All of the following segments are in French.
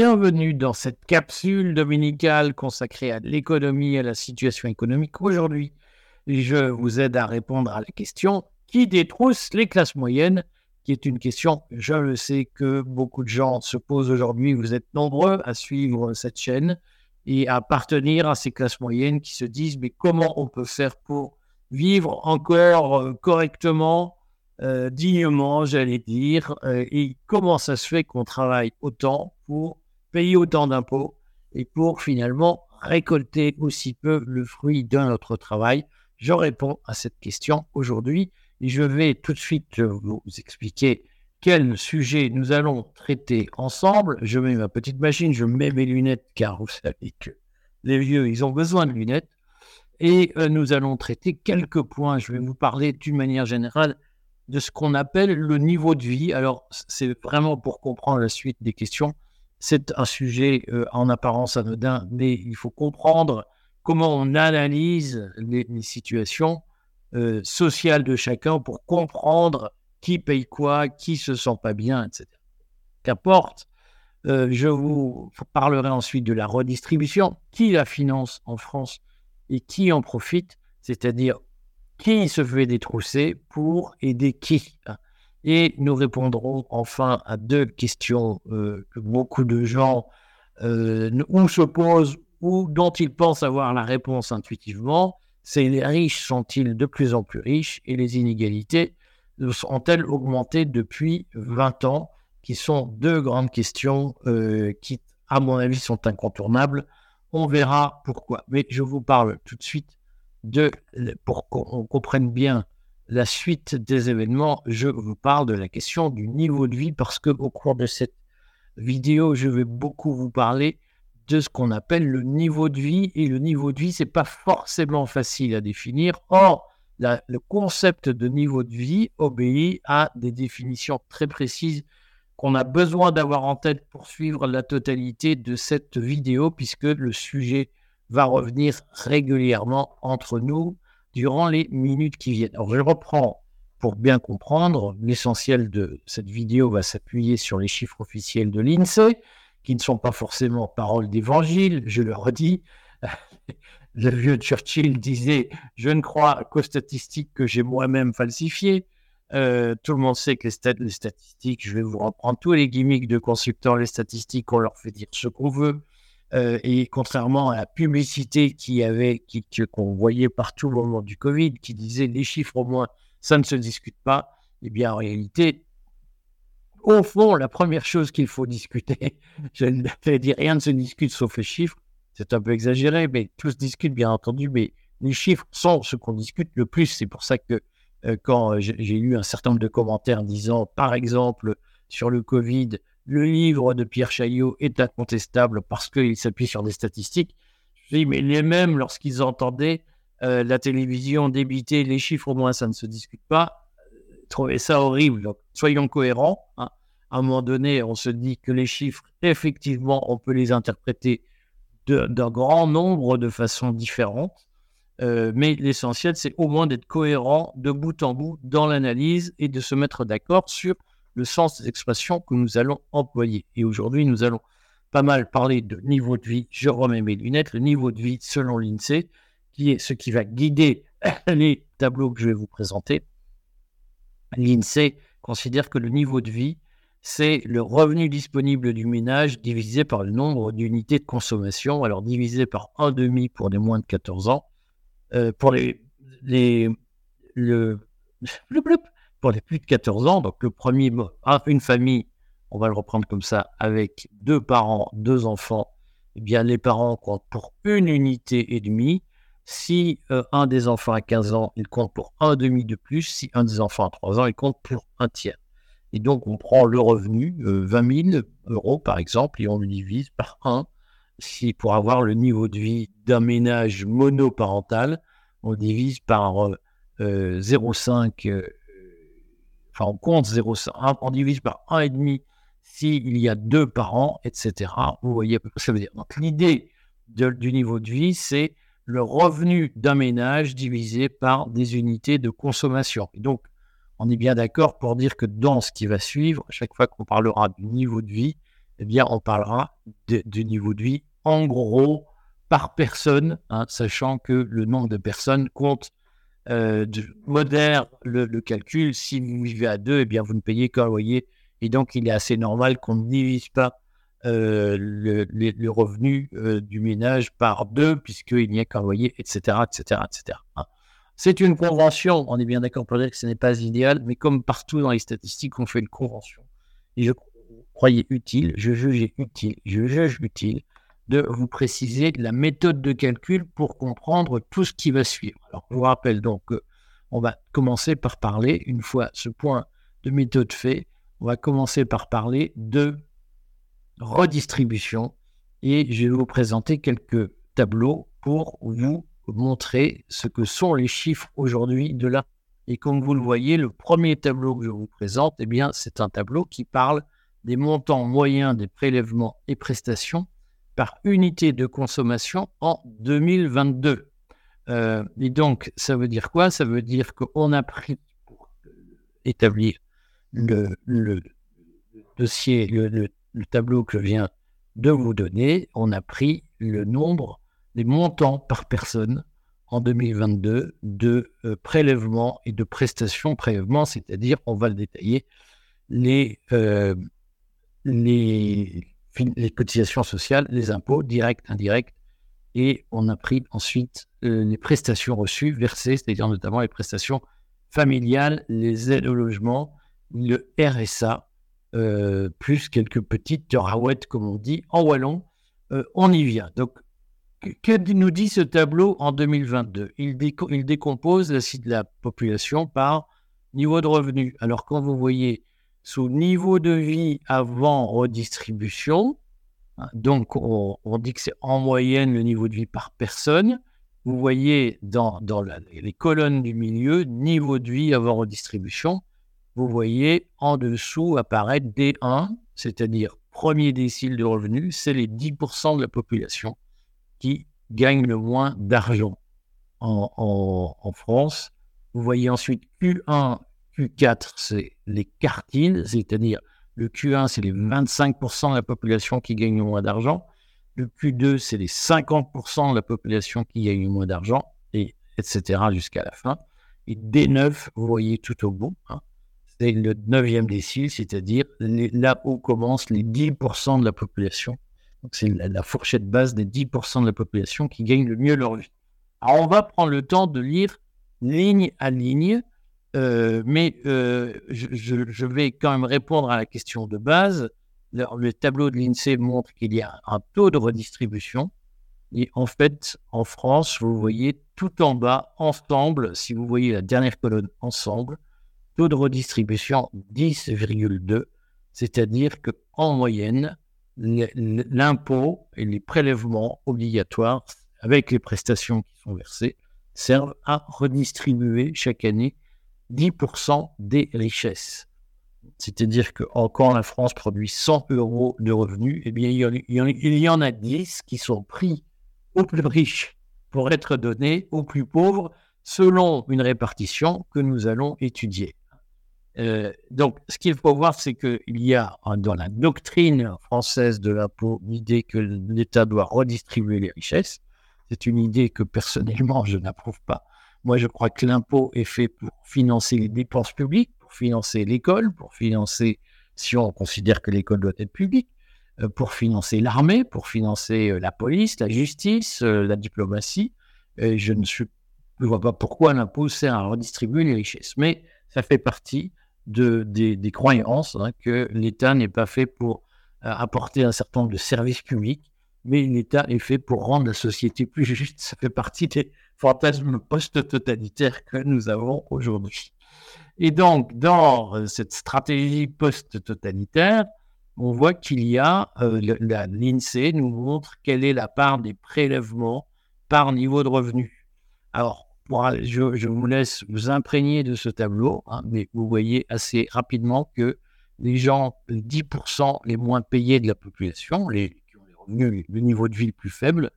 Bienvenue dans cette capsule dominicale consacrée à l'économie et à la situation économique. Aujourd'hui, je vous aide à répondre à la question qui détrousse les classes moyennes, qui est une question, je le sais, que beaucoup de gens se posent aujourd'hui. Vous êtes nombreux à suivre cette chaîne et à appartenir à ces classes moyennes qui se disent mais comment on peut faire pour vivre encore euh, correctement, euh, dignement, j'allais dire, euh, et comment ça se fait qu'on travaille autant pour payer autant d'impôts et pour finalement récolter aussi peu le fruit de notre travail Je réponds à cette question aujourd'hui et je vais tout de suite vous expliquer quel sujet nous allons traiter ensemble. Je mets ma petite machine, je mets mes lunettes car vous savez que les vieux, ils ont besoin de lunettes. Et euh, nous allons traiter quelques points. Je vais vous parler d'une manière générale de ce qu'on appelle le niveau de vie. Alors, c'est vraiment pour comprendre la suite des questions. C'est un sujet euh, en apparence anodin, mais il faut comprendre comment on analyse les, situations euh, sociales de chacun pour comprendre qui paye quoi, qui se sent pas bien, etc. Qu'importe. Euh, je vous parlerai ensuite de la redistribution, qui la finance en France et qui en profite, c'est-à-dire qui se fait détrousser pour aider qui? Et nous répondrons enfin à deux questions euh, que beaucoup de gens euh, se posent ou dont ils pensent avoir la réponse intuitivement. C'est les riches sont-ils de plus en plus riches et les inégalités ont-elles augmenté depuis 20 ans? Qui sont deux grandes questions euh, qui, à mon avis, sont incontournables. On verra pourquoi. Mais je vous parle tout de suite de, pour qu'on comprenne bien la suite des événements, je vous parle de la question du niveau de vie parce que au cours de cette vidéo, je vais beaucoup vous parler de ce qu'on appelle le niveau de vie et le niveau de vie, c'est pas forcément facile à définir. Or, le concept de niveau de vie obéit à des définitions très précises qu'on a besoin d'avoir en tête pour suivre la totalité de cette vidéo puisque le sujet va revenir régulièrement entre nous durant les minutes qui viennent. Alors, je reprends pour bien comprendre. L'essentiel de cette vidéo va s'appuyer sur les chiffres officiels de l'INSEE, qui ne sont pas forcément paroles d'évangile, je le redis. Le vieux Churchill disait Je ne crois qu'aux statistiques que j'ai moi-même falsifiées. Euh, tout le monde sait que les, statistiques, je vais vous reprendre tous les gimmicks de constructeurs, les statistiques, on leur fait dire ce qu'on veut. Euh, et contrairement à la publicité qui avait, qui, qu'on voyait partout au moment du Covid, qui disait les chiffres au moins, ça ne se discute pas, eh bien en réalité, au fond, la première chose qu'il faut discuter, je vais dire rien ne se discute sauf les chiffres, c'est un peu exagéré, mais tout se discute bien entendu, mais les chiffres sont ce qu'on discute le plus. C'est pour ça que euh, quand j'ai lu un certain nombre de commentaires disant, par exemple, sur le Covid, le livre de Pierre Chaillot est incontestable parce qu'il s'appuie sur des statistiques. Dis, mais les mêmes, lorsqu'ils entendaient euh, la télévision débiter les chiffres, au moins ça ne se discute pas, trouvaient ça horrible. Donc, soyons cohérents. Hein. À un moment donné, on se dit que les chiffres, effectivement, on peut les interpréter d'un grand nombre de façons différentes. Euh, mais l'essentiel, c'est au moins d'être cohérent de bout en bout dans l'analyse et de se mettre d'accord sur le sens des expressions que nous allons employer. Et aujourd'hui, nous allons pas mal parler de niveau de vie. Je remets mes lunettes. Le niveau de vie selon l'INSEE, qui est ce qui va guider les tableaux que je vais vous présenter. L'INSEE considère que le niveau de vie, c'est le revenu disponible du ménage divisé par le nombre d'unités de consommation, alors divisé par 1,5 pour les moins de 14 ans. Euh, pour les, les, le, pour les plus de 14 ans, donc le premier, une famille, on va le reprendre comme ça, avec deux parents, deux enfants, eh bien les parents comptent pour une unité et demie. Si euh, un des enfants a 15 ans, il compte pour un demi de plus. Si un des enfants a 3 ans, il compte pour un tiers. Et donc, on prend le revenu, 20 euh, 000 euros par exemple, et on le divise par 1. Si pour avoir le niveau de vie d'un ménage monoparental, on divise par 0,5 euh, enfin on compte 0,5, on divise par 1,5 s'il y a deux parents, etc. Vous voyez ce que ça veut dire. Donc l'idée du niveau de vie, c'est le revenu d'un ménage divisé par des unités de consommation. Et donc, on est bien d'accord pour dire que dans ce qui va suivre, à chaque fois qu'on parlera du niveau de vie, eh bien, on parlera du niveau de vie en gros par personne, hein, sachant que le nombre de personnes compte euh, modère le, calcul. Si vous vivez à deux, eh bien, vous ne payez qu'un loyer. Et donc, il est assez normal qu'on ne divise pas euh, le, revenu euh, du ménage par deux, puisqu'il n'y a qu'un loyer, etc. etc., etc. C'est une convention, on est bien d'accord pour dire que ce n'est pas idéal, mais comme partout dans les statistiques, on fait une convention. Et je croyais utile, je juge utile, je juge utile de vous préciser la méthode de calcul pour comprendre tout ce qui va suivre. Alors, je vous rappelle donc qu'on va commencer par parler, une fois ce point de méthode fait, on va commencer par parler de redistribution et je vais vous présenter quelques tableaux pour vous montrer ce que sont les chiffres aujourd'hui de là. Et comme vous le voyez, le premier tableau que je vous présente, eh c'est un tableau qui parle des montants moyens des prélèvements et prestations par unité de consommation en 2022. Euh, et donc, ça veut dire quoi? Ça veut dire qu'on a pris, pour établir le, dossier, le, tableau que je viens de vous donner, on a pris le nombre des montants par personne en 2022 de euh, prélèvements et de prestations prélèvements, c'est-à-dire, on va le détailler, les, euh, les les cotisations sociales, les impôts directs, indirects, et on a pris ensuite euh, les prestations reçues, versées, c'est-à-dire notamment les prestations familiales, les aides au logement, le RSA, euh, plus quelques petites raouettes, comme on dit, en wallon. Euh, on y vient. Donc, que nous dit ce tableau en 2022 il, il, décompose la, la population par niveau de revenu. Alors, quand vous voyez sous niveau de vie avant redistribution. Hein, donc, on, dit que c'est en moyenne le niveau de vie par personne. Vous voyez dans, les colonnes du milieu, niveau de vie avant redistribution. Vous voyez en dessous apparaître D1, c'est-à-dire premier décile de revenus, c'est les 10% de la population qui gagnent le moins d'argent en, France. Vous voyez ensuite Q1 Q4, c'est les quartiles, c'est-à-dire le Q1, c'est les 25% de la population qui gagne moins d'argent. Le Q2, c'est les 50% de la population qui gagne moins d'argent, et etc. jusqu'à la fin. Et D9, vous voyez tout au bout, hein, c'est le neuvième décile, c'est-à-dire là où commencent les 10% de la population. Donc c'est la, la, fourchette base des 10% de la population qui gagne le mieux leur vie. Alors on va prendre le temps de lire ligne à ligne euh, mais euh, je, vais quand même répondre à la question de base. Le, tableau de l'INSEE montre qu'il y a un taux de redistribution. Et en fait, en France, vous voyez tout en bas, ensemble, si vous voyez la dernière colonne ensemble, taux de redistribution 10,2, c'est-à-dire qu'en moyenne, l'impôt et les prélèvements obligatoires avec les prestations qui sont versées servent à redistribuer chaque année 10% des richesses. C'est-à-dire que quand la France produit 100 euros de revenus, eh bien, il y, en, a 10 qui sont pris aux plus riches pour être donnés aux plus pauvres selon une répartition que nous allons étudier. Euh, donc, ce qu'il faut voir, c'est qu'il y a dans la doctrine française de l'impôt l'idée que l'État doit redistribuer les richesses. C'est une idée que personnellement, je n'approuve pas. Moi, je crois que l'impôt est fait pour financer les dépenses publiques, pour financer l'école, pour financer, si on considère que l'école doit être publique, euh, pour financer l'armée, pour financer euh, la police, la justice, euh, la diplomatie. Et je ne, vois pas pourquoi l'impôt sert à redistribuer les richesses. Mais ça fait partie de, des, croyances hein, que l'État n'est pas fait pour apporter un certain nombre de services publics, mais l'État est fait pour rendre la société plus juste. Ça fait partie des, fantasme post-totalitaire que nous avons aujourd'hui. Et donc, dans euh, cette stratégie post-totalitaire, on voit qu'il y a, euh, l'INSEE nous montre quelle est la part des prélèvements par niveau de revenu. Alors, je, vous laisse vous imprégner de ce tableau, hein, mais vous voyez assez rapidement que les gens, les 10% les moins payés de la population, les le niveau de vie le plus faible,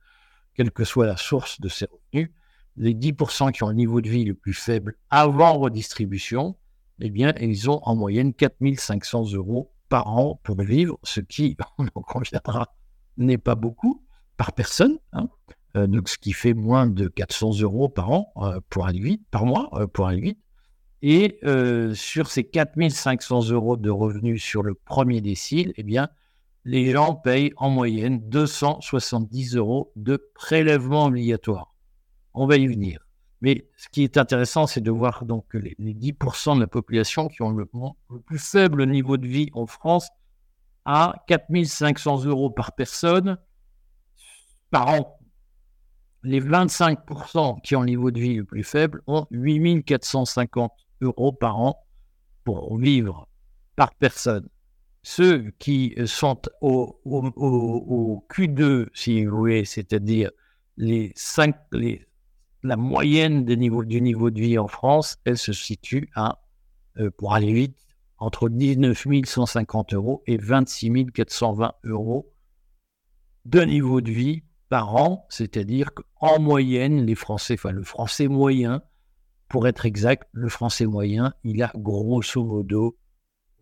quelle que soit la source de ces revenus, les 10% qui ont le niveau de vie le plus faible avant redistribution, eh bien, ils ont en moyenne 4500 euros par an pour vivre, ce qui, on en conviendra, n'est pas beaucoup par personne. Hein. Euh, donc ce qui fait moins de 400 euros par an euh, pour vite, par mois pour aller vite. Et sur ces 4500 euros de revenus sur le premier décile, eh bien, les gens payent en moyenne 270 euros de prélèvement obligatoire. On va y venir. Mais ce qui est intéressant, c'est de voir donc que les, 10% de la population qui ont le, plus faible niveau de vie en France à 4500 euros par personne par an. Les 25% qui ont le niveau de vie le plus faible ont 8450 euros par an pour vivre par personne. Ceux qui sont au, au, Q2, si vous voulez, c'est-à-dire les 5, les la moyenne du niveau de vie en France, elle se situe à, euh, pour aller vite, entre 19 150 euros et 26 420 euros de niveau de vie par an, c'est-à-dire qu'en moyenne, les Français, enfin le Français moyen, pour être exact, le Français moyen, il a grosso modo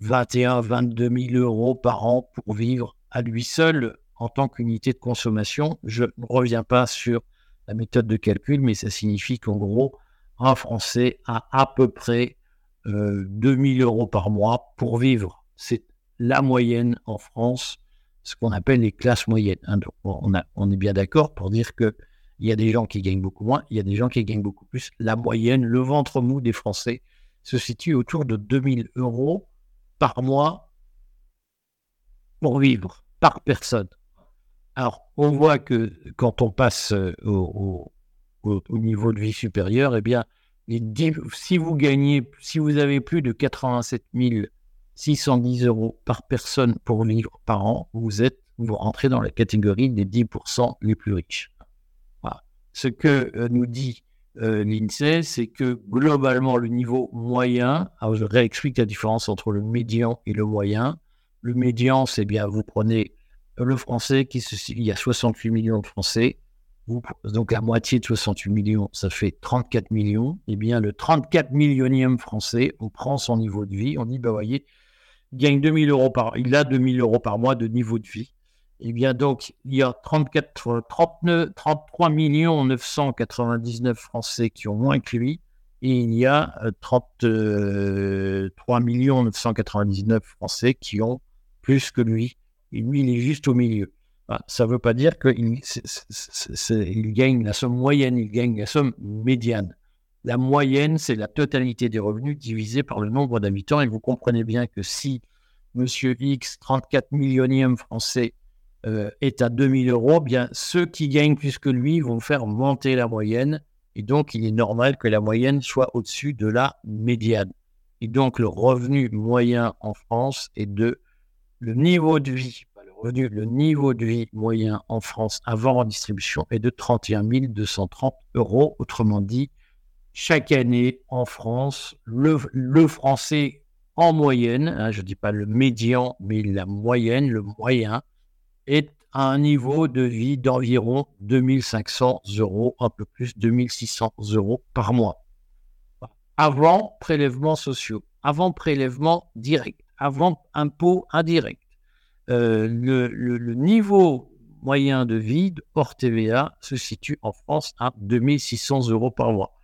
21 22 000 euros par an pour vivre à lui seul en tant qu'unité de consommation. Je ne reviens pas sur la méthode de calcul, mais ça signifie qu'en gros, un Français a à peu près euh, 2000 euros par mois pour vivre. C'est la moyenne en France, ce qu'on appelle les classes moyennes. Hein. on, est bien d'accord pour dire qu'il y a des gens qui gagnent beaucoup moins, il y a des gens qui gagnent beaucoup plus. La moyenne, le ventre mou des Français se situe autour de 2000 euros par mois pour vivre, par personne. Alors, on voit que quand on passe euh, au, niveau de vie supérieur, eh bien, si vous gagnez, si vous avez plus de 87 610 euros par personne pour vivre par an, vous êtes, vous rentrez dans la catégorie des 10% les plus riches. Ce que euh, nous dit euh, l'INSEE, c'est que globalement, le niveau moyen, alors je réexplique la différence entre le médian et le moyen. Le médian, c'est bien, vous prenez le français, qui il y a 68 millions de Français, donc la moitié de 68 millions, ça fait 34 millions. Eh bien, le 34 millionième Français, on prend son niveau de vie, on dit, bah voyez, il gagne 2000 euros par, il a 2000 euros par mois de niveau de vie. Eh bien, donc, il y a 34, 39, 33 millions 999 Français qui ont moins que lui, et il y a 33 euh, millions 999 Français qui ont plus que lui. Et lui, il est juste au milieu. Ah, ça ne veut pas dire qu'il il gagne la somme moyenne, il gagne la somme médiane. La moyenne, c'est la totalité des revenus divisé par le nombre d'habitants. Et vous comprenez bien que si Monsieur X, 34 millionième français, euh, est à 2000 euros, bien ceux qui gagnent plus que lui vont faire monter la moyenne. Et donc, il est normal que la moyenne soit au-dessus de la médiane. Et donc, le revenu moyen en France est de le niveau de vie, le le niveau de vie moyen en France avant redistribution est de 31 230 euros. Autrement dit, chaque année en France, le, français en moyenne, hein, je ne dis pas le médian, mais la moyenne, le moyen, est à un niveau de vie d'environ 2500 euros, un peu plus, 2600 euros par mois. Avant prélèvements sociaux, avant prélèvement direct avant impôt indirect. Euh, le, niveau moyen de vie hors TVA se situe en France à 2600 euros par mois.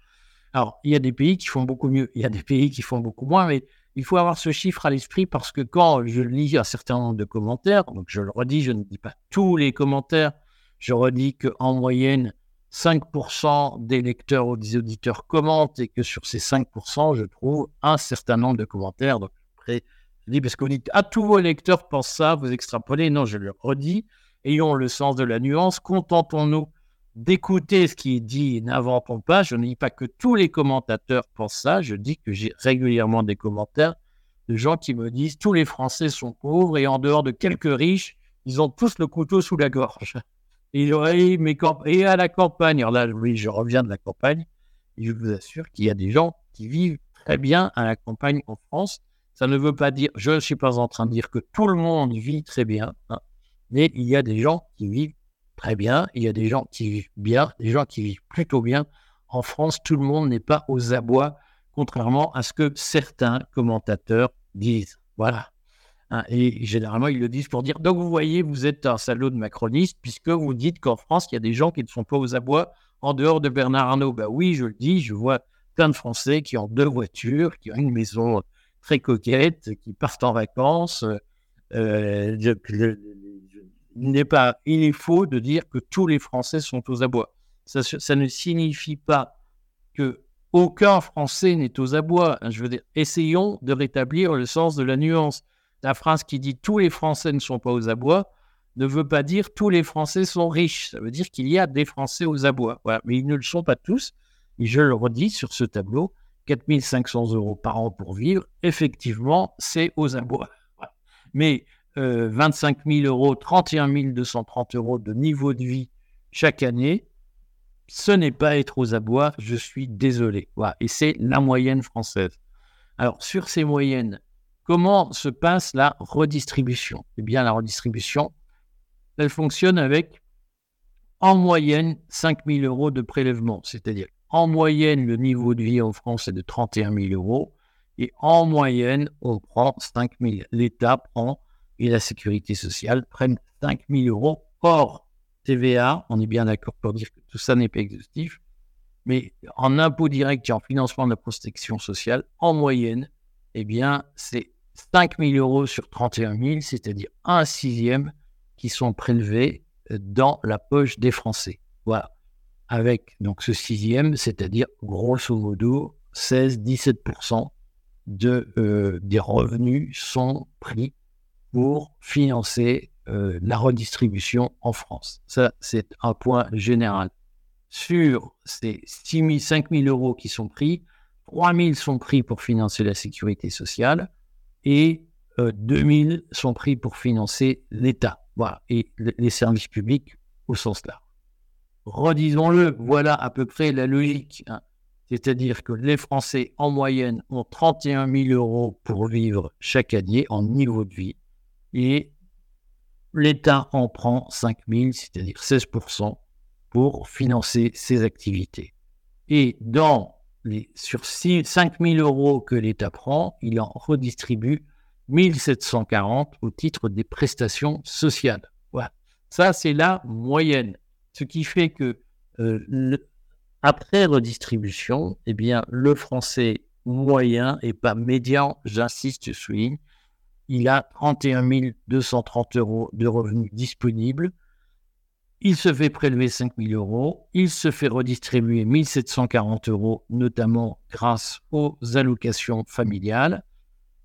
Alors, il y a des pays qui font beaucoup mieux, il y a des pays qui font beaucoup moins, mais il faut avoir ce chiffre à l'esprit parce que quand je lis un certain nombre de commentaires, donc je le redis, je ne dis pas tous les commentaires, je redis qu'en moyenne, 5% des lecteurs ou des auditeurs commentent et que sur ces 5%, je trouve un certain nombre de commentaires. Donc, après, je dis parce qu'on dit, ah, tous vos lecteurs pensent ça, vous extrapolez. Non, je le redis. Ayons le sens de la nuance. Contentons-nous d'écouter ce qui est dit n'inventons pas. Je ne dis pas que tous les commentateurs pensent ça. Je dis que j'ai régulièrement des commentaires de gens qui me disent tous les Français sont pauvres et en dehors de quelques riches, ils ont tous le couteau sous la gorge. Et, et à la campagne, alors là, oui, je reviens de la campagne, je vous assure qu'il y a des gens qui vivent très bien à la campagne en France ça ne veut pas dire, je ne suis pas en train de dire que tout le monde vit très bien, hein, mais il y a des gens qui vivent très bien, il y a des gens qui vivent bien, des gens qui vivent plutôt bien. En France, tout le monde n'est pas aux abois, contrairement à ce que certains commentateurs disent. Voilà. Hein, et généralement, ils le disent pour dire donc vous voyez, vous êtes un salaud de macroniste puisque vous dites qu'en France, il y a des gens qui ne sont pas aux abois en dehors de Bernard Arnault. Ben oui, je le dis, je vois plein de Français qui ont deux voitures, qui ont une maison très coquette, qui partent en vacances. Euh, il n'est pas, il est faux de dire que tous les Français sont aux abois. Ça, ne signifie pas que aucun Français n'est aux abois. Je veux dire, essayons de rétablir le sens de la nuance. La phrase qui dit tous les Français ne sont pas aux abois ne veut pas dire tous les Français sont riches. Ça veut dire qu'il y a des Français aux abois. Mais ils ne le sont pas tous. Et je le redis sur ce tableau, 4500 euros par an pour vivre, effectivement, c'est aux abois. Mais 25 euh, 000 euros, 31 230 euros de niveau de vie chaque année, ce n'est pas être aux abois, je suis désolé. Et c'est la moyenne française. Alors, sur ces moyennes, comment se passe la redistribution? Eh bien, la redistribution, elle fonctionne avec en moyenne 5 000 euros de prélèvement. C'est-à-dire, en moyenne, le niveau de vie en France est de 31 000 euros. Et en moyenne, on prend 5 000. L'État prend et la sécurité sociale prennent 5 000 euros hors TVA. On est bien d'accord pour dire que tout ça n'est pas exhaustif. Mais en impôt direct et en financement de la protection sociale, en moyenne, eh bien, c'est 5 000 euros sur 31 000, c'est-à-dire un sixième qui sont prélevés euh, dans la poche des Français. Voilà. Avec donc ce sixième, c'est-à-dire grosso modo 16-17% de, euh, des revenus sont pris pour financer euh, la redistribution en France. Ça, c'est un point général. Sur ces 6 000, 5 000 euros qui sont pris, 3 000 sont pris pour financer la sécurité sociale et 2 000 sont pris pour financer l'État. Et les services publics au sens large. Redisons-le, voilà à peu près la logique. Hein. C'est-à-dire que les Français, en moyenne, ont 31 000 euros pour vivre chaque année en niveau de vie. Et l'État en prend 5 000, c'est-à-dire 16% pour financer ses activités. Et dans les, sur 5 000 euros que l'État prend, il en redistribue 1740 au titre des prestations sociales. Voilà. Ça, c'est la moyenne. Ce qui fait que euh, après redistribution, eh bien, le français moyen et pas médian, j'insiste, je souligne, il a 31 230 euros de revenus disponibles. Il se fait prélever 5 000 euros. Il se fait redistribuer 1740 euros, notamment grâce aux allocations familiales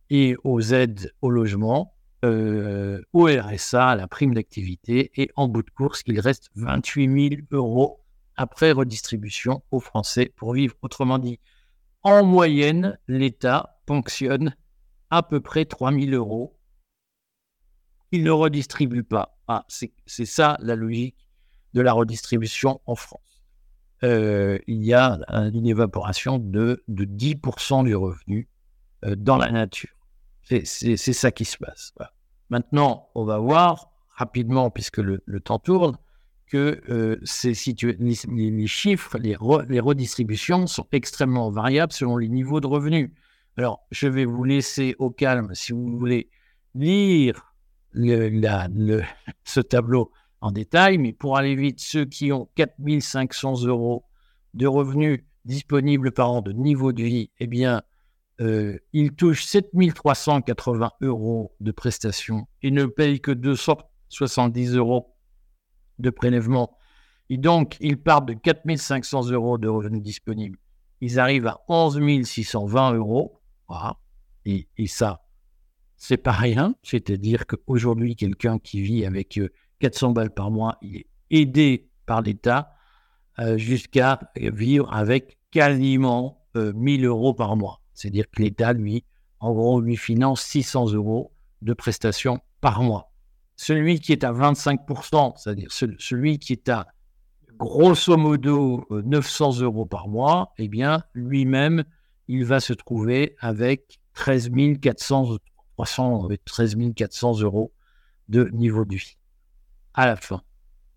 et aux aides au logement, euh, au RSA, à la prime d'activité, et en bout de course, il reste 28 000 euros après redistribution aux Français pour vivre. Autrement dit, en moyenne, l'État ponctionne à peu près 3 000 euros. Il ne redistribue pas. Ah, c'est ça la logique de la redistribution en France. Euh, il y a une évaporation de, de 10% du revenu euh, dans la nature. C'est ça qui se passe. Maintenant, on va voir rapidement, puisque le, temps tourne, que euh, les, les, chiffres, les, les, redistributions sont extrêmement variables selon les niveaux de revenus. Alors, je vais vous laisser au calme, si vous voulez, lire ce tableau en détail, mais pour aller vite, ceux qui ont 4500 euros de revenus disponibles par an de niveau de vie, eh bien, euh, il touche 7380 euros de prestations et ne paye que 270 euros de prélèvement. Et donc, ils partent de 4500 euros de revenus disponibles. Ils arrivent à 11 620 euros. Et, ça, c'est pas rien. C'est-à-dire qu'aujourd'hui, quelqu'un qui vit avec 400 euh, balles par mois, il est aidé par l'État euh, jusqu'à vivre avec quasiment 1000 euros par mois. C'est-à-dire que l'État, lui, en gros, lui finance 600 euros de prestations par mois. Celui qui est à 25%, c'est-à-dire celui qui est à grosso modo 900 euh, euros par mois, eh bien, lui-même, il va se trouver avec 13 400, 13 400 euros de niveau de vie à la fin.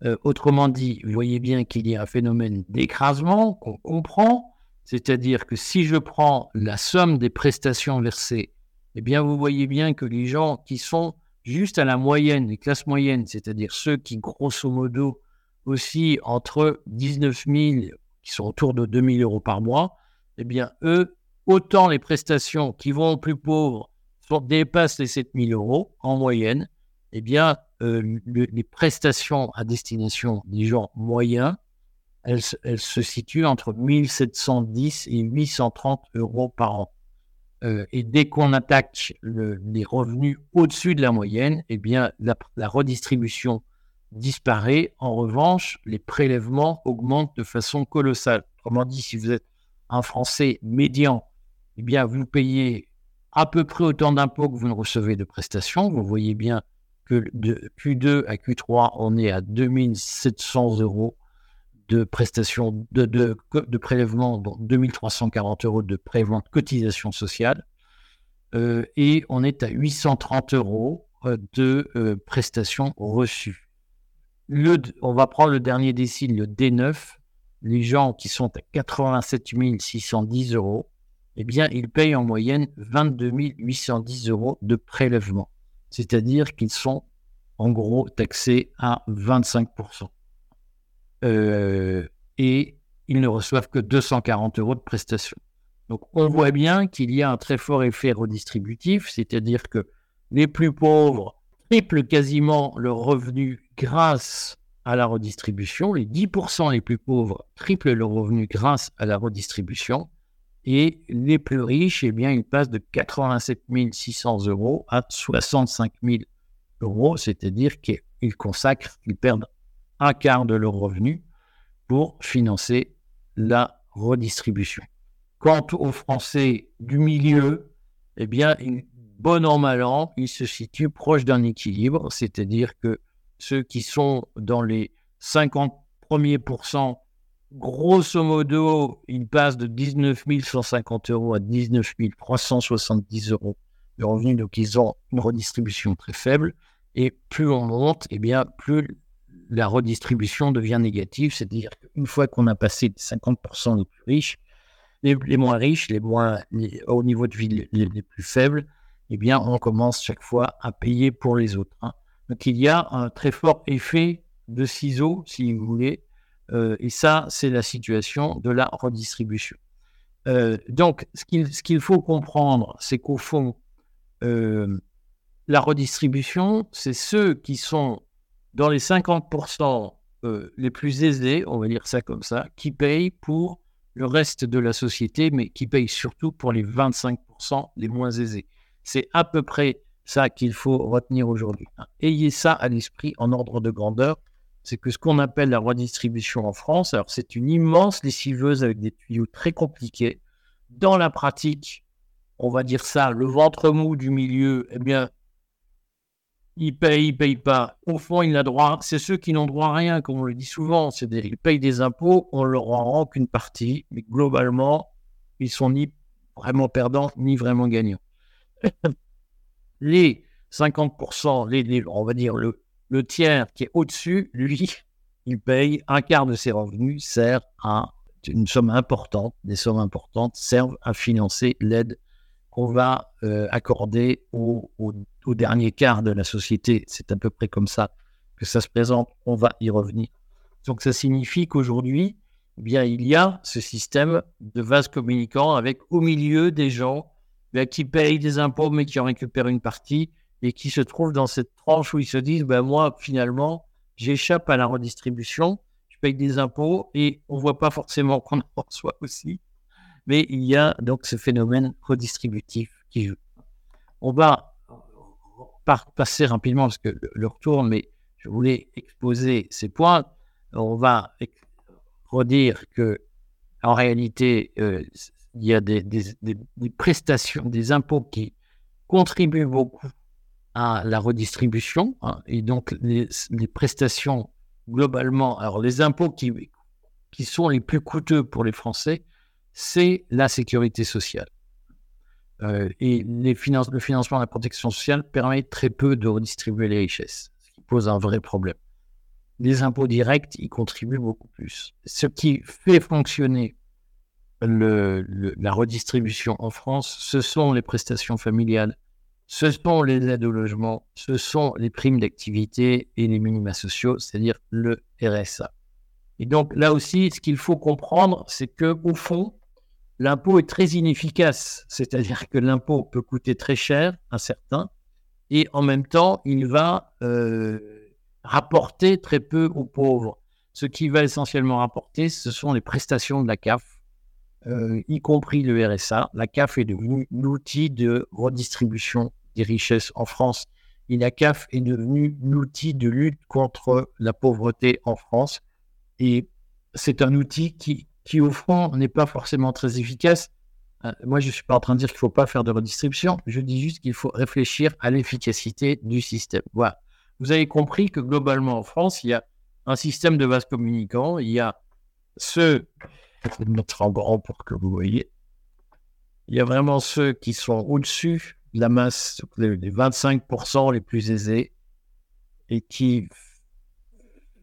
Euh, autrement dit, vous voyez bien qu'il y a un phénomène d'écrasement qu'on comprend, c'est-à-dire que si je prends la somme des prestations versées eh bien, vous voyez bien que les gens qui sont juste à la moyenne, les classes moyennes, c'est-à-dire ceux qui, grosso modo, aussi entre 19 000, qui sont autour de 2 000 euros par mois, eh bien, eux, autant les prestations qui vont aux plus pauvres dépassent les 7 000 euros en moyenne, eh bien, euh, les prestations à destination des gens moyens, elles, se situent entre 1710 et 830 euros par an. Euh, et dès qu'on attaque les revenus au-dessus de la moyenne, eh bien, la, redistribution disparaît. En revanche, les prélèvements augmentent de façon colossale. Autrement dit, si vous êtes un Français médian, eh bien, vous payez à peu près autant d'impôts que vous ne recevez de prestations. Vous voyez bien que de Q2 à Q3, on est à 2700 euros de prestations de, de, de prélèvement, dont 2340 euros de prélèvement de cotisation sociale. Euh, et on est à 830 euros euh, de euh, prestations reçues. Le, on va prendre le dernier décile, le D9. Les gens qui sont à 87 610 euros, eh bien, ils payent en moyenne 22 810 euros de prélèvement. C'est-à-dire qu'ils sont en gros taxés à 25%. Euh, et ils ne reçoivent que 240 euros de prestations. Donc on voit bien qu'il y a un très fort effet redistributif, c'est-à-dire que les plus pauvres triplent quasiment leur revenu grâce à la redistribution, les 10% les plus pauvres triplent leur revenu grâce à la redistribution, et les plus riches, eh bien, ils passent de 87 600 euros à 65 000 euros, c'est-à-dire qu'ils consacrent, ils perdent un quart de leurs revenus pour financer la redistribution. Quant aux Français du milieu, eh bien, bon an, mal an, ils se situent proche d'un équilibre, c'est-à-dire que ceux qui sont dans les 50 premiers pourcents, grosso modo, ils passent de 19 150 euros à 19 370 euros de revenus, donc ils ont une redistribution très faible. Et plus on monte, eh bien, plus la redistribution devient négative, c'est-à-dire qu'une fois qu'on a passé les 50% les plus riches, les, moins riches, les moins au niveau de vie les, plus faibles, eh bien, on commence chaque fois à payer pour les autres. Hein. Donc, il y a un très fort effet de ciseaux, si vous voulez, euh, et ça, c'est la situation de la redistribution. Euh, donc, ce qu'il faut comprendre, c'est qu'au fond, euh, la redistribution, c'est ceux qui sont dans les 50% euh, les plus aisés, on va dire ça comme ça, qui payent pour le reste de la société, mais qui payent surtout pour les 25% les moins aisés. C'est à peu près ça qu'il faut retenir aujourd'hui. Ayez ça à l'esprit en ordre de grandeur. C'est que ce qu'on appelle la redistribution en France, alors c'est une immense lessiveuse avec des tuyaux très compliqués. Dans la pratique, on va dire ça, le ventre mou du milieu, eh bien, il paye, il paye pas. Au fond, il a droit. C'est ceux qui n'ont droit à rien, comme on le dit souvent. C'est ils payent des impôts, on leur en rend qu'une partie, mais globalement, ils sont ni vraiment perdants ni vraiment gagnants. les 50%, les, on va dire le, le tiers qui est au-dessus, lui, il paye un quart de ses revenus, sert à une somme importante, des sommes importantes servent à financer l'aide qu'on va euh, accorder au, dernier quart de la société. C'est à peu près comme ça que ça se présente. On va y revenir. Donc ça signifie qu'aujourd'hui, eh bien, il y a ce système de vase communicant avec au milieu des gens ben, qui payent des impôts mais qui en récupèrent une partie et qui se trouvent dans cette tranche où ils se disent ben, moi finalement j'échappe à la redistribution, je paye des impôts et on voit pas forcément qu'on en reçoit aussi mais il y a donc ce phénomène redistributif qui joue. On va passer rapidement parce que le retour, mais je voulais exposer ces points. On va redire que en réalité, euh, il y a des, prestations, des impôts qui contribuent beaucoup à la redistribution. Hein, et donc, les, prestations, globalement, alors les impôts qui, qui sont les plus coûteux pour les Français, c'est la sécurité sociale. Euh, et les finances, le financement de la protection sociale permet très peu de redistribuer les richesses, ce qui pose un vrai problème. Les impôts directs y contribuent beaucoup plus. Ce qui fait fonctionner la redistribution en France, ce sont les prestations familiales ce sont les aides au logement, ce sont les primes d'activité et les minima sociaux, c'est-à-dire le RSA. Et donc là aussi, ce qu'il faut comprendre, c'est que au fond, l'impôt est très inefficace, c'est-à-dire que l'impôt peut coûter très cher à certains, et en même temps, il va euh, rapporter très peu aux pauvres. Ce qui va essentiellement rapporter, ce sont les prestations de la CAF, euh, y compris le RSA. La CAF est devenue l'outil de redistribution des richesses en France. Et la CAF est devenue l'outil de lutte contre la pauvreté en France. Et c'est un outil qui, qui, au fond, n'est pas forcément très efficace. Euh, moi, je ne suis pas en train de dire qu'il ne faut pas faire de redistribution. Je dis juste qu'il faut réfléchir à l'efficacité du système. Voilà. Vous avez compris que globalement en France, il y a un système de vases communicants. Il y a ceux, je vais mettre en grand pour que vous voyez, il y a vraiment ceux qui sont au-dessus de la masse, les 25% les plus aisés, et qui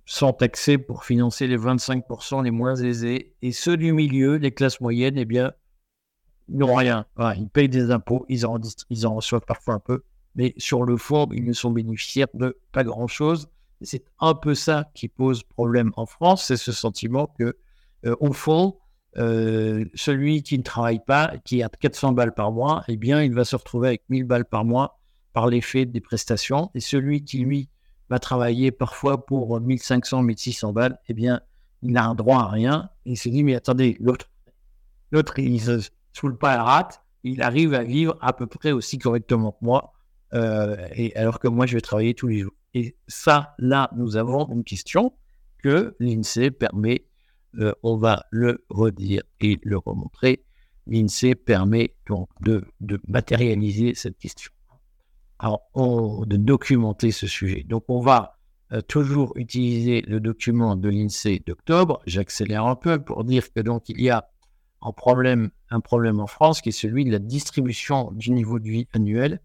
sont taxés pour financer les 25% les moins aisés. Et ceux du milieu, les classes moyennes, eh bien, n'ont rien. ils payent des impôts, ils en, ils en reçoivent parfois un peu, mais sur le fond, ils ne sont bénéficiaires de pas grand-chose. C'est un peu ça qui pose problème en France, c'est ce sentiment que, au fond, euh, celui qui ne travaille pas, qui a 400 balles par mois, eh bien, il va se retrouver avec 1000 balles par mois par l'effet des prestations. Et celui qui, lui, va travailler parfois pour 1500, 1600 balles, eh bien, il n'a un droit à rien. il se dit, mais attendez, l'autre, l'autre, il se saoule pas à la rate, il arrive à vivre à peu près aussi correctement que moi, euh, et alors que moi, je vais travailler tous les jours. Et ça, là, nous avons une question que l'INSEE permet, euh, on va le redire et le remontrer, l'INSEE permet donc de, matérialiser cette question. De documenter ce sujet. Donc, on va euh, toujours utiliser le document de l'INSEE d'octobre. J'accélère un peu pour dire que donc il y a un problème, un problème en France qui est celui de la distribution du niveau de vie annuel.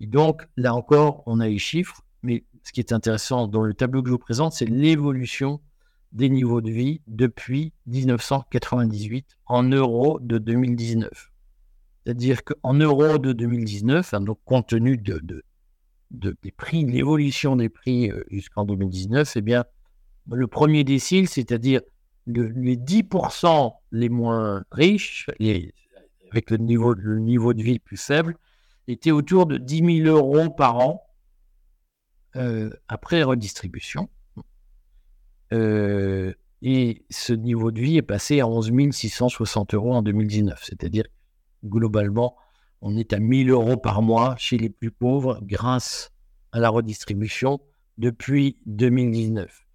Et donc, là encore, on a les chiffres mais ce qui est intéressant dans le tableau que je vous présente, c'est l'évolution des niveaux de vie depuis 1998 en euros de 2019. C'est-à-dire qu'en euros de 2019, hein, donc compte tenu de, prix, l'évolution des prix euh, jusqu'en 2019, eh bien, le premier décile, c'est-à-dire les 10% les moins riches, avec le niveau, le de vie plus faible, était autour de 10 000 euros par an euh, après redistribution. Euh, et ce niveau de vie est passé à 11 660 euros en 2019. C'est-à-dire, globalement, on est à 1000 euros par mois chez les plus pauvres grâce à la redistribution depuis 2019.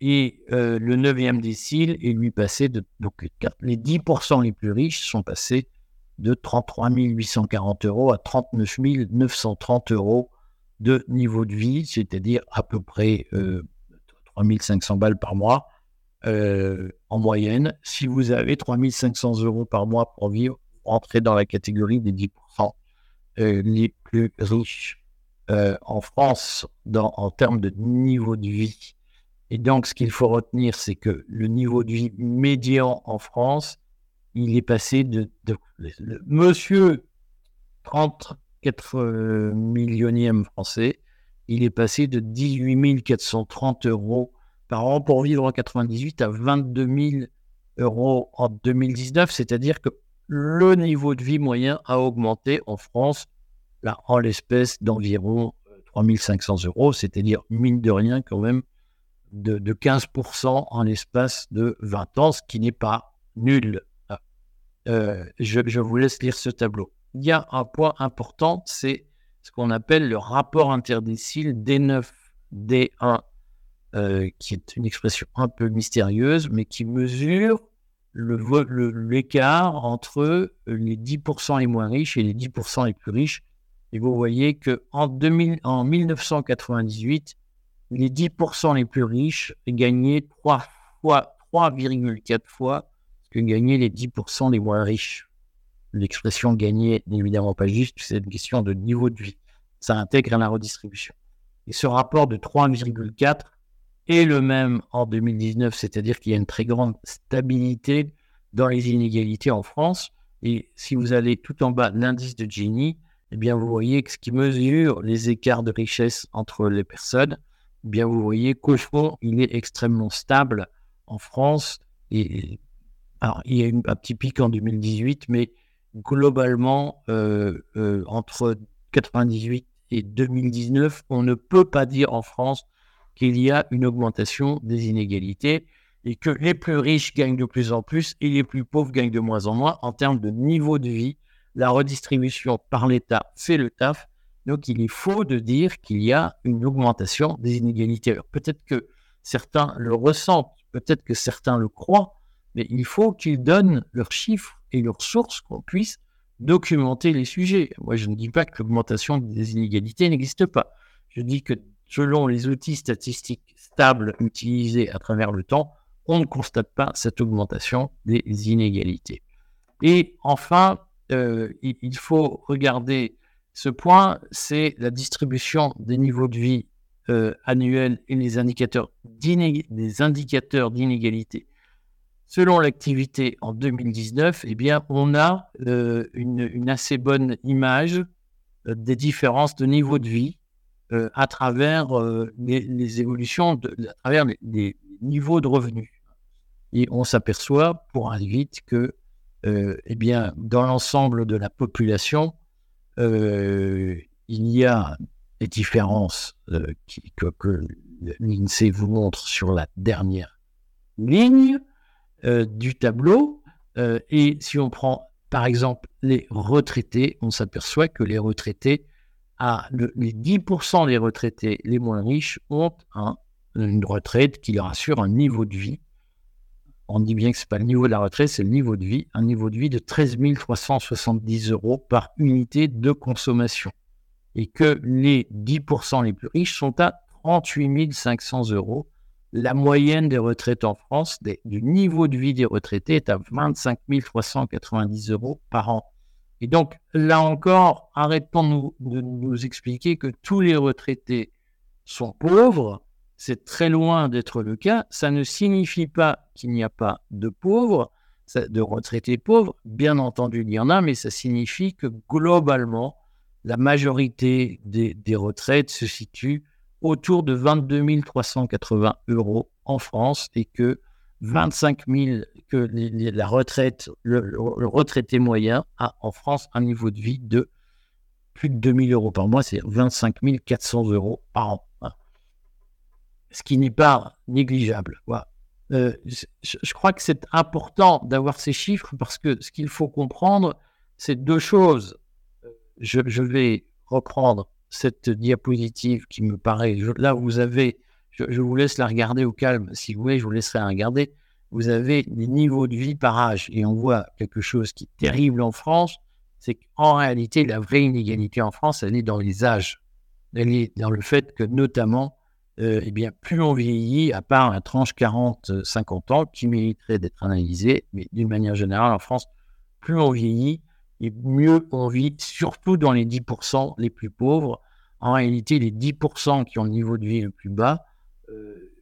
Et euh, le 9e décile est lui passé de. Donc, les 10% les plus riches sont passés de 33 840 euros à 39 930 euros de niveau de vie, c'est-à-dire à peu près euh, 3500 balles par mois euh, en moyenne. Si vous avez 3500 euros par mois pour vivre, vous entrez dans la catégorie des 10% euh, les plus riches euh, en France dans, en termes de niveau de vie. Et donc, ce qu'il faut retenir, c'est que le niveau de vie médian en France, il est passé de, monsieur 30, 4 euh, millionième français, il est passé de 18 430 euros par an pour vivre en 98 à 22 000 euros en 2019, c'est-à-dire que le niveau de vie moyen a augmenté en France, là, en l'espèce d'environ 3 euh, 500 euros, c'est-à-dire, mine de rien, quand même, de, 15% en l'espace de 20 ans, ce qui n'est pas nul. Euh, je vous laisse lire ce tableau il y a un point important, c'est ce qu'on appelle le rapport interdécile D9, D1, euh, qui est une expression un peu mystérieuse, mais qui mesure l'écart entre les 10% les moins riches et les 10% les plus riches. Et vous voyez qu'en en 1998, les 10% les plus riches gagnaient 3 fois, 3,4 fois ce que gagnaient les 10% les moins riches l'expression gagner n'est évidemment pas juste, c'est une question de niveau de vie. Ça intègre la redistribution. Et ce rapport de 3,4 est le même en 2019, c'est-à-dire qu'il y a une très grande stabilité dans les inégalités en France. Et si vous allez tout en bas l'indice de Gini, eh bien, vous voyez que ce qui mesure les écarts de richesse entre les personnes, eh bien, vous voyez qu'au fond, il est extrêmement stable en France. Alors, il y a eu un petit pic en 2018, mais globalement, euh, euh, entre 98 et 2019, on ne peut pas dire en France qu'il y a une augmentation des inégalités et que les plus riches gagnent de plus en plus et les plus pauvres gagnent de moins en moins en termes de niveau de vie. La redistribution par l'État fait le taf. Donc il est faux de dire qu'il y a une augmentation des inégalités. Peut-être que certains le ressentent, peut-être que certains le croient, mais il faut qu'ils donnent leurs chiffres et leurs sources qu'on puisse documenter les sujets. Moi, je ne dis pas que l'augmentation des inégalités n'existe pas. Je dis que selon les outils statistiques stables utilisés à travers le temps, on ne constate pas cette augmentation des inégalités. Et enfin, euh, il faut regarder ce point, c'est la distribution des niveaux de vie euh, annuels et les indicateurs des indicateurs d'inégalité. Selon l'activité en 2019, eh bien, on a euh, une, assez bonne image des différences de niveau de vie à travers les, évolutions, à travers les, niveaux de revenus. Et on s'aperçoit, pour aller vite, que euh, eh bien, dans l'ensemble de la population, euh, il y a des différences euh, que, l'INSEE vous montre sur la dernière ligne du tableau. et si on prend, par exemple, les retraités, on s'aperçoit que les retraités, les 10% des retraités les moins riches ont une retraite qui leur assure un niveau de vie on dit bien que ce n'est pas le niveau de la retraite, c'est le niveau de vie, un niveau de vie de 13 370 euros par unité de consommation. Et que les 10% les plus riches sont à 38 500 euros. La moyenne des retraites en France, du niveau de vie des retraités, est à 25 390 euros par an. Et donc, là encore, arrêtons de nous expliquer que tous les retraités sont pauvres c'est très loin d'être le cas. Ça ne signifie pas qu'il n'y a pas de pauvres, de retraités pauvres. Bien entendu, il y en a, mais ça signifie que globalement, la majorité des, retraites se situe autour de 22 380 euros en France et que 25 000, que la retraite, le, retraité moyen a en France un niveau de vie de plus de 2 000 euros par mois, c'est 25 400 euros par an ce qui n'est pas négligeable. Euh, je, crois que c'est important d'avoir ces chiffres parce que ce qu'il faut comprendre, c'est deux choses. Je, vais reprendre cette diapositive qui me paraît. là, vous avez, je, vous laisse la regarder au calme. Si vous voulez, je vous laisserai la regarder. Vous avez les niveaux de vie par âge et on voit quelque chose qui est terrible en France. C'est qu'en réalité, la vraie inégalité en France, elle est dans les âges. Elle est dans le fait que, notamment, euh, eh bien, plus on vieillit, à part la tranche 40-50 ans qui mériterait d'être analysée, mais d'une manière générale, en France, plus on vieillit, et mieux on vit, surtout dans les 10% les plus pauvres. En réalité, les 10% qui ont le niveau de vie le plus bas euh,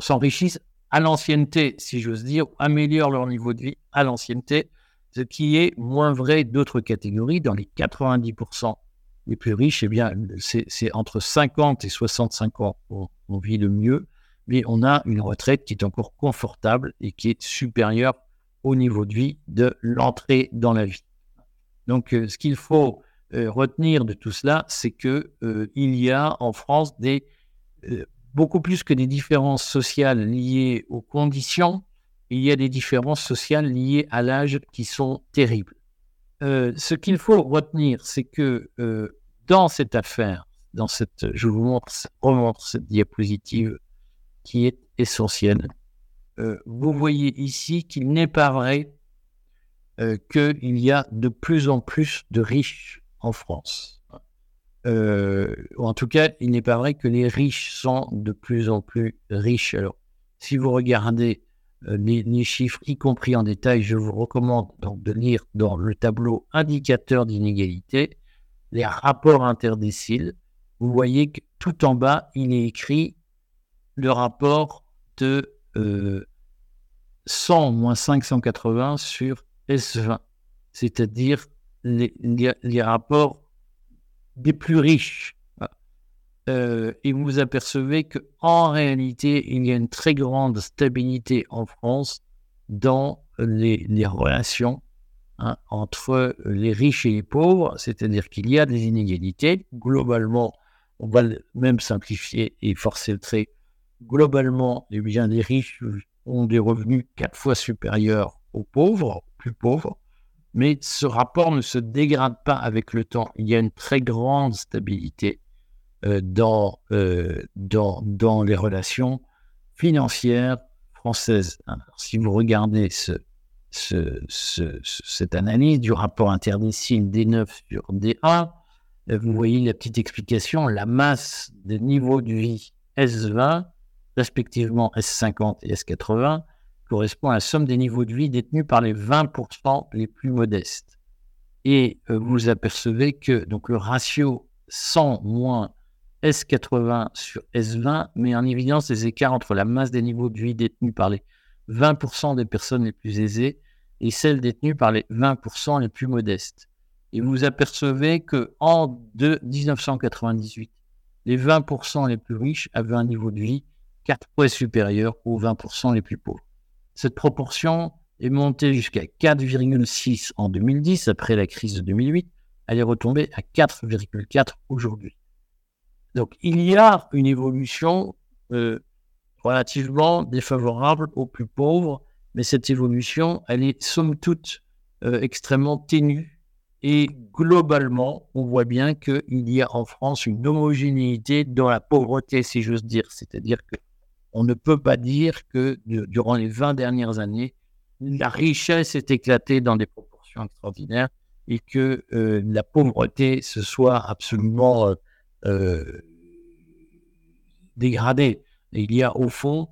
s'enrichissent à l'ancienneté, si j'ose dire, améliorent leur niveau de vie à l'ancienneté, ce qui est moins vrai d'autres catégories. Dans les 90% les plus riches, eh bien, c'est entre 50 et 65 ans on vit le mieux, mais on a une retraite qui est encore confortable et qui est supérieure au niveau de vie de l'entrée dans la vie. Donc, euh, ce qu'il faut euh, retenir de tout cela, c'est que euh, il y a en France beaucoup plus que des différences sociales liées aux conditions, il y a des différences sociales liées à l'âge qui sont terribles. ce qu'il faut retenir, c'est que dans cette affaire, dans cette, je vous montre, remontre cette diapositive qui est essentielle. Vous voyez ici qu'il n'est pas vrai euh, qu'il y a de plus en plus de riches en France. Euh, en tout cas, il n'est pas vrai que les riches sont de plus en plus riches. Alors, si vous regardez les, les, chiffres, y compris en détail, je vous recommande donc de lire dans le tableau indicateur d'inégalité les rapports interdéciles, vous voyez que tout en bas, il est écrit le rapport de 100 euh, moins 580 sur S20, c'est-à-dire les, rapports des plus riches. Euh, et vous apercevez qu'en réalité, il y a une très grande stabilité en France dans les, relations hein, entre les riches et les pauvres, c'est-à-dire qu'il y a des inégalités. Globalement, on va même simplifier et forcer le trait. Globalement, eh les riches ont des revenus quatre fois supérieurs aux pauvres, plus pauvres, mais ce rapport ne se dégrade pas avec le temps. Il y a une très grande stabilité euh, dans, euh, dans, dans les relations financières françaises. si vous regardez ce, ce, cette analyse du rapport interdécile D9 sur D1, euh, vous voyez la petite explication, la masse des niveaux de vie S20, respectivement S50 et S80, correspond à la somme des niveaux de vie détenus par les 20% les plus modestes. Et euh, vous apercevez que donc le ratio 100 moins S80 sur S20 met en évidence les écarts entre la masse des niveaux de vie détenus par les 20% des personnes les plus aisées et celles détenues par les 20% les plus modestes. Et vous apercevez que en 1998, les 20% les plus riches avaient un niveau de vie 4 fois supérieur aux 20% les plus pauvres. Cette proportion est montée jusqu'à 4,6 en 2010, après la crise de 2008. Elle est retombée à 4,4 aujourd'hui. Donc, il y a une évolution euh, relativement défavorable aux plus pauvres, mais cette évolution, elle est somme toute euh, extrêmement ténue. Et globalement, on voit bien qu'il y a en France une homogénéité dans la pauvreté, si j'ose dire. C'est-à-dire que on ne peut pas dire que durant les 20 dernières années, la richesse est éclatée dans des proportions extraordinaires et que euh, la pauvreté se soit absolument euh, euh, dégradée. il y a au fond,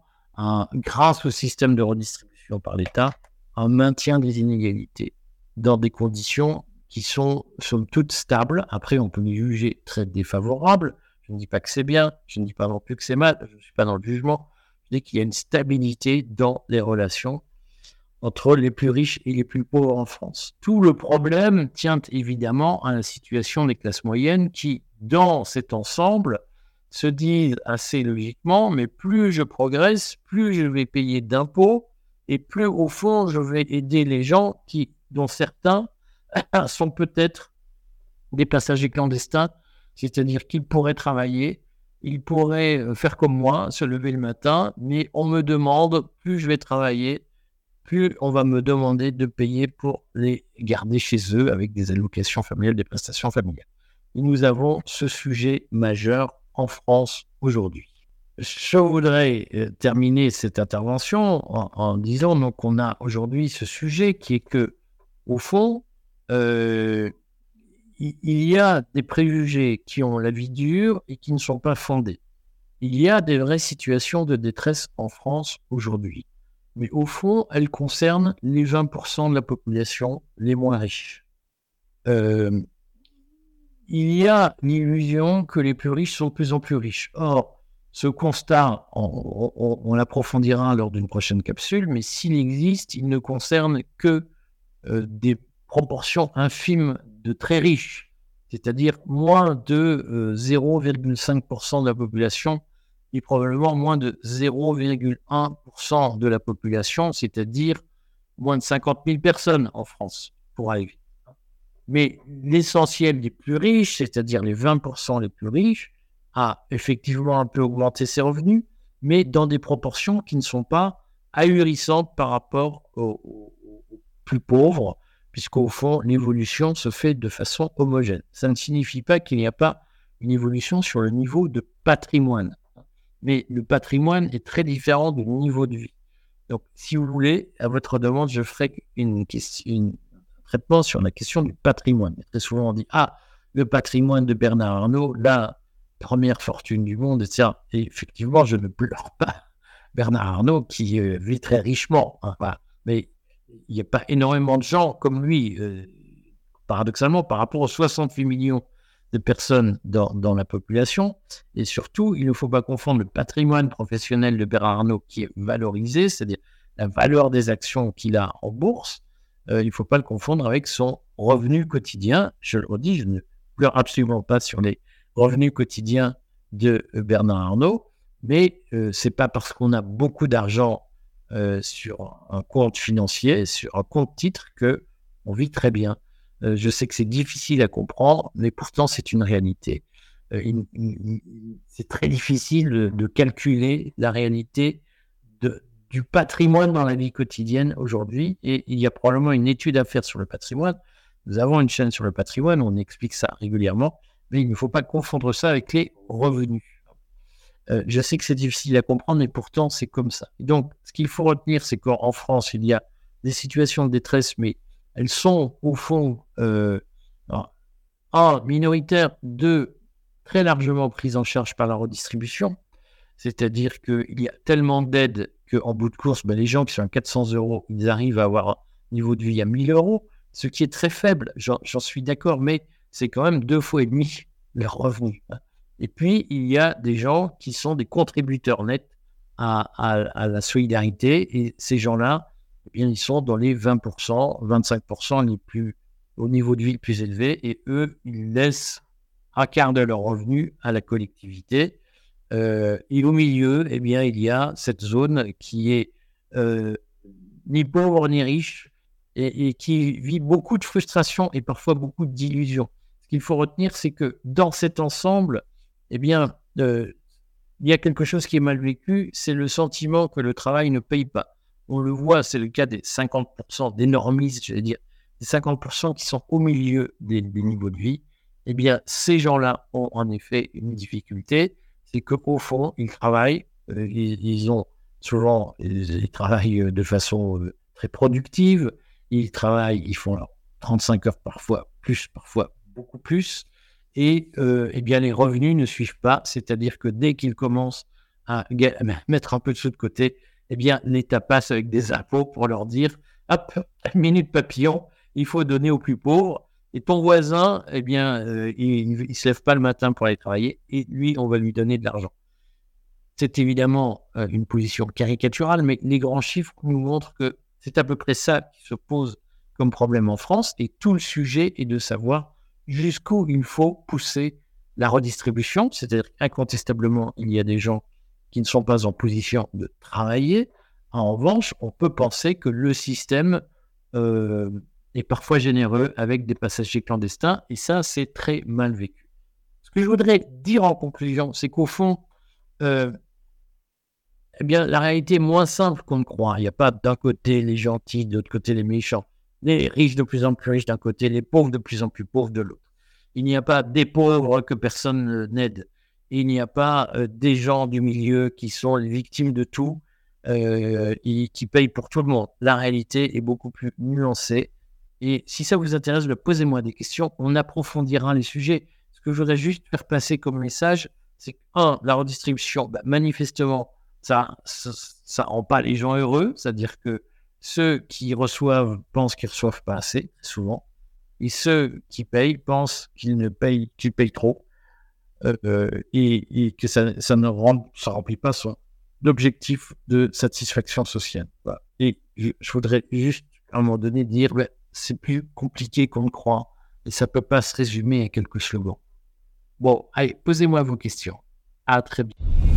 grâce au système de redistribution par l'État, un maintien des inégalités dans des conditions qui sont somme toute stables. Après, on peut les juger très défavorables, je ne dis pas que c'est bien, je ne dis pas non plus que c'est mal, je ne suis pas dans le jugement. Je dis qu'il y a une stabilité dans les relations entre les plus riches et les plus pauvres en France. Tout le problème tient évidemment à la situation des classes moyennes qui, dans cet ensemble, se disent assez logiquement, mais plus je progresse, plus je vais payer d'impôts et plus au fond je vais aider les gens qui, dont certains sont peut-être des passagers clandestins c'est-à-dire qu'il pourrait travailler, il pourrait euh, faire comme moi, se lever le matin, mais on me demande, plus je vais travailler, plus on va me demander de payer pour les garder chez eux avec des allocations familiales, des prestations familiales. Et nous avons ce sujet majeur en France aujourd'hui. Je voudrais euh, terminer cette intervention en, disant qu'on a aujourd'hui ce sujet qui est que, au fond, euh, il y a des préjugés qui ont la vie dure et qui ne sont pas fondés. Il y a des vraies situations de détresse en France aujourd'hui. Mais au fond, elles concernent les 20% de la population les moins riches. Euh, il y a l'illusion que les plus riches sont de plus en plus riches. Or, ce constat, on, l'approfondira lors d'une prochaine capsule, mais s'il existe, il ne concerne que euh, des proportions infimes de très riches, c'est-à-dire moins de 0,5% euh, de la population et probablement moins de 0,1% de la population, c'est-à-dire moins de 50 000 personnes en France pour aller Mais l'essentiel des plus riches, c'est-à-dire les 20% les plus riches, a effectivement un peu augmenté ses revenus, mais dans des proportions qui ne sont pas ahurissantes par rapport aux plus pauvres puisqu'au fond, l'évolution se fait de façon homogène. Ça ne signifie pas qu'il n'y a pas une évolution sur le niveau de patrimoine. Mais le patrimoine est très différent du niveau de vie. Donc, si vous voulez, à votre demande, je ferai une question, traitement sur la question du patrimoine. Très souvent, on dit Ah, le patrimoine de Bernard Arnault, la première fortune du monde, etc. Et effectivement, je ne pleure pas Bernard Arnault qui euh, vit très richement. Hein, Mais il n'y a pas énormément de gens comme lui, euh, paradoxalement, par rapport aux 68 millions de personnes dans, la population. Et surtout, il ne faut pas confondre le patrimoine professionnel de Bernard Arnault qui est valorisé, c'est-à-dire la valeur des actions qu'il a en bourse. Euh, il ne faut pas le confondre avec son revenu quotidien. Je le redis, je ne pleure absolument pas sur les revenus quotidiens de Bernard Arnault, mais ce c'est pas parce qu'on a beaucoup d'argent sur un compte financier, sur un compte titre, que on vit très bien. je sais que c'est difficile à comprendre, mais pourtant c'est une réalité. c'est très difficile de, calculer la réalité du patrimoine dans la vie quotidienne aujourd'hui, et il y a probablement une étude à faire sur le patrimoine. Nous avons une chaîne sur le patrimoine, on explique ça régulièrement, mais il ne faut pas confondre ça avec les revenus. Euh, je sais que c'est difficile à comprendre, mais pourtant c'est comme ça. donc, ce qu'il faut retenir, c'est qu'en France, il y a des situations de détresse, mais elles sont au fond, euh, un, minoritaires, deux, très largement prises en charge par la redistribution. C'est-à-dire qu'il y a tellement d'aides qu'en bout de course, ben, les gens qui sont à 400 euros, ils arrivent à avoir un niveau de vie à 1000 euros, ce qui est très faible, j'en suis d'accord, mais c'est quand même deux fois et demi leur revenu. Hein. Et puis, il y a des gens qui sont des contributeurs nets à, la solidarité, et ces gens-là, eh bien, ils sont dans les 20%, 25% les plus au niveau de vie le plus élevé, et eux, ils laissent un quart de leur revenu à la collectivité. Euh, et au milieu, eh bien, il y a cette zone qui est euh, ni pauvre ni riche et, qui vit beaucoup de frustration et parfois beaucoup d'illusions. Ce qu'il faut retenir, c'est que dans cet ensemble, eh bien, euh, il y a quelque chose qui est mal vécu, c'est le sentiment que le travail ne paye pas. On le voit, c'est le cas des 50% d'énormistes, je vais dire, des 50% qui sont au milieu des, niveaux de vie. Eh bien, ces gens-là ont en effet une difficulté c'est qu'au fond, ils travaillent, euh, ils, ont souvent, ils, travaillent euh, de façon très productive, ils travaillent, ils font 35 heures parfois, plus, parfois beaucoup plus, et eh bien les revenus ne suivent pas, c'est-à-dire que dès qu'ils commencent à mettre un peu de sous de côté, eh bien l'État passe avec des impôts pour leur dire, hop, minute papillon, il faut donner aux plus pauvres, et ton voisin, eh bien, euh, il ne se lève pas le matin pour aller travailler et lui, on va lui donner de l'argent. C'est évidemment euh, une position caricaturale, mais les grands chiffres nous montrent que c'est à peu près ça qui se pose comme problème en France. Et tout le sujet est de savoir jusqu'où il faut pousser la redistribution. C'est-à-dire qu'incontestablement, il y a des gens qui ne sont pas en position de travailler. En revanche, on peut penser que le système euh, et parfois généreux avec des passagers clandestins. Et ça, c'est très mal vécu. Ce que je voudrais dire en conclusion, c'est qu'au fond, euh, eh bien, la réalité est moins simple qu'on ne croit. Il n'y a pas d'un côté les gentils, de l'autre côté les méchants. Les riches de plus en plus riches d'un côté, les pauvres de plus en plus pauvres de l'autre. Il n'y a pas des pauvres que personne n'aide. Il n'y a pas euh, des gens du milieu qui sont les victimes de tout euh, et qui payent pour tout le monde. La réalité est beaucoup plus nuancée. Et si ça vous intéresse, posez-moi des questions. On approfondira les sujets. Ce que je voudrais juste faire passer comme message, c'est que, un, la redistribution, bah, manifestement, ça, ça, rend pas les gens heureux. C'est-à-dire que ceux qui reçoivent pensent qu'ils reçoivent pas assez, souvent. Et ceux qui payent pensent qu'ils ne payent, qu'ils payent trop. Euh, euh, et, que ça, ne remplit pas son objectif de satisfaction sociale. Et je, voudrais juste à un moment donné dire, bah, c'est plus compliqué qu'on ne croit. Et ça ne peut pas se résumer à quelques slogans. Bon, allez, posez-moi vos questions. À très bientôt.